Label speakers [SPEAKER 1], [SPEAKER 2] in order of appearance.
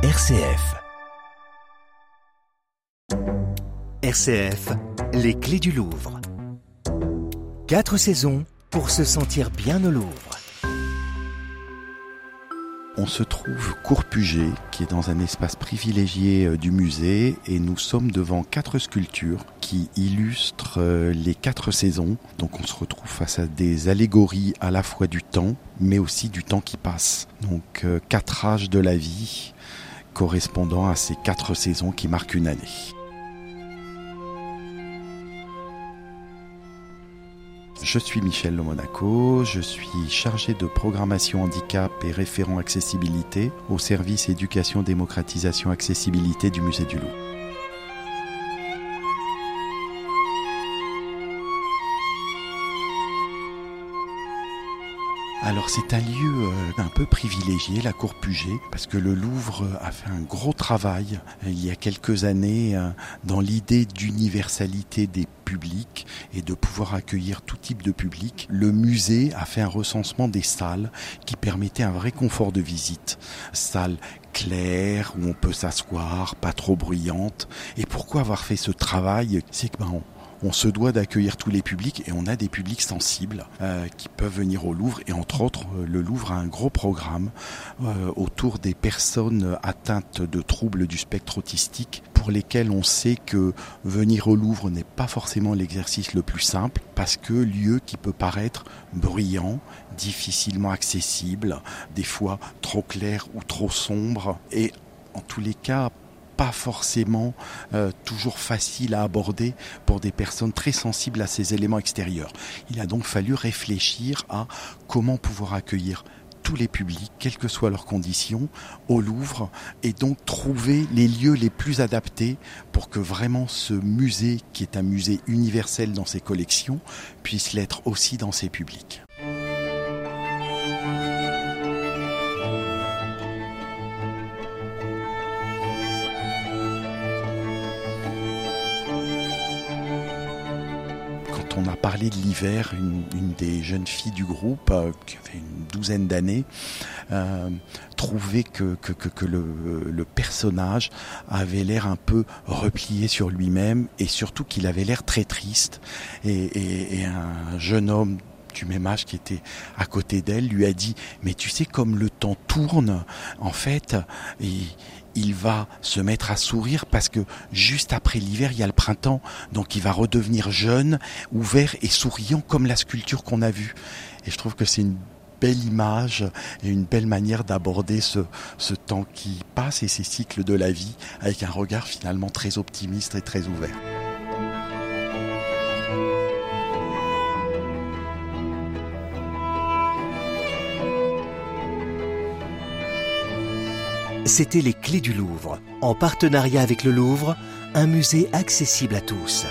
[SPEAKER 1] RCF. RCF, les clés du Louvre. Quatre saisons pour se sentir bien au Louvre.
[SPEAKER 2] On se trouve cours Puget, qui est dans un espace privilégié euh, du musée, et nous sommes devant quatre sculptures qui illustrent euh, les quatre saisons. Donc on se retrouve face à des allégories à la fois du temps, mais aussi du temps qui passe. Donc euh, quatre âges de la vie correspondant à ces quatre saisons qui marquent une année. Je suis Michel Le Monaco, je suis chargé de programmation handicap et référent accessibilité au service éducation, démocratisation, accessibilité du musée du Loup. Alors c'est un lieu euh, un peu privilégié, la cour Puget, parce que le Louvre a fait un gros travail euh, il y a quelques années euh, dans l'idée d'universalité des publics et de pouvoir accueillir tout type de public. Le musée a fait un recensement des salles qui permettait un vrai confort de visite. Salles claires où on peut s'asseoir, pas trop bruyantes. Et pourquoi avoir fait ce travail? C'est que ben, se doit d'accueillir tous les publics et on a des publics sensibles euh, qui peuvent venir au Louvre et entre autres euh, le Louvre a un gros programme euh, autour des personnes atteintes de troubles du spectre autistique pour lesquels on sait que venir au Louvre n'est pas forcément l'exercice le plus simple parce que lieu qui peut paraître bruyant, difficilement accessible, des fois trop clair ou trop sombre et en tous les cas pas forcément euh, toujours facile à aborder pour des personnes très sensibles à ces éléments extérieurs. Il a donc fallu réfléchir à comment pouvoir accueillir tous les publics, quelles que soient leurs conditions, au Louvre, et donc trouver les lieux les plus adaptés pour que vraiment ce musée, qui est un musée universel dans ses collections, puisse l'être aussi dans ses publics. On a parlé de l'hiver, une, des jeunes filles du groupe, euh, qui avait une douzaine d'années, euh, trouvait que, que, le, personnage avait l'air un peu replié sur lui-même et surtout qu'il avait l'air très triste. Et, un jeune homme âge qui était à côté d'elle lui a dit mais tu sais comme le temps tourne en fait il va se mettre à sourire parce que juste après l'hiver, il y a le printemps. Donc il va redevenir jeune, ouvert et souriant comme la sculpture qu'on a vue. Et je trouve que c'est une belle image et une belle manière d'aborder ce, ce temps qui passe et ces cycles de la vie avec un regard finalement très optimiste et très ouvert.
[SPEAKER 1] C'était les clés du Louvre, en partenariat avec le Louvre, un musée accessible à tous.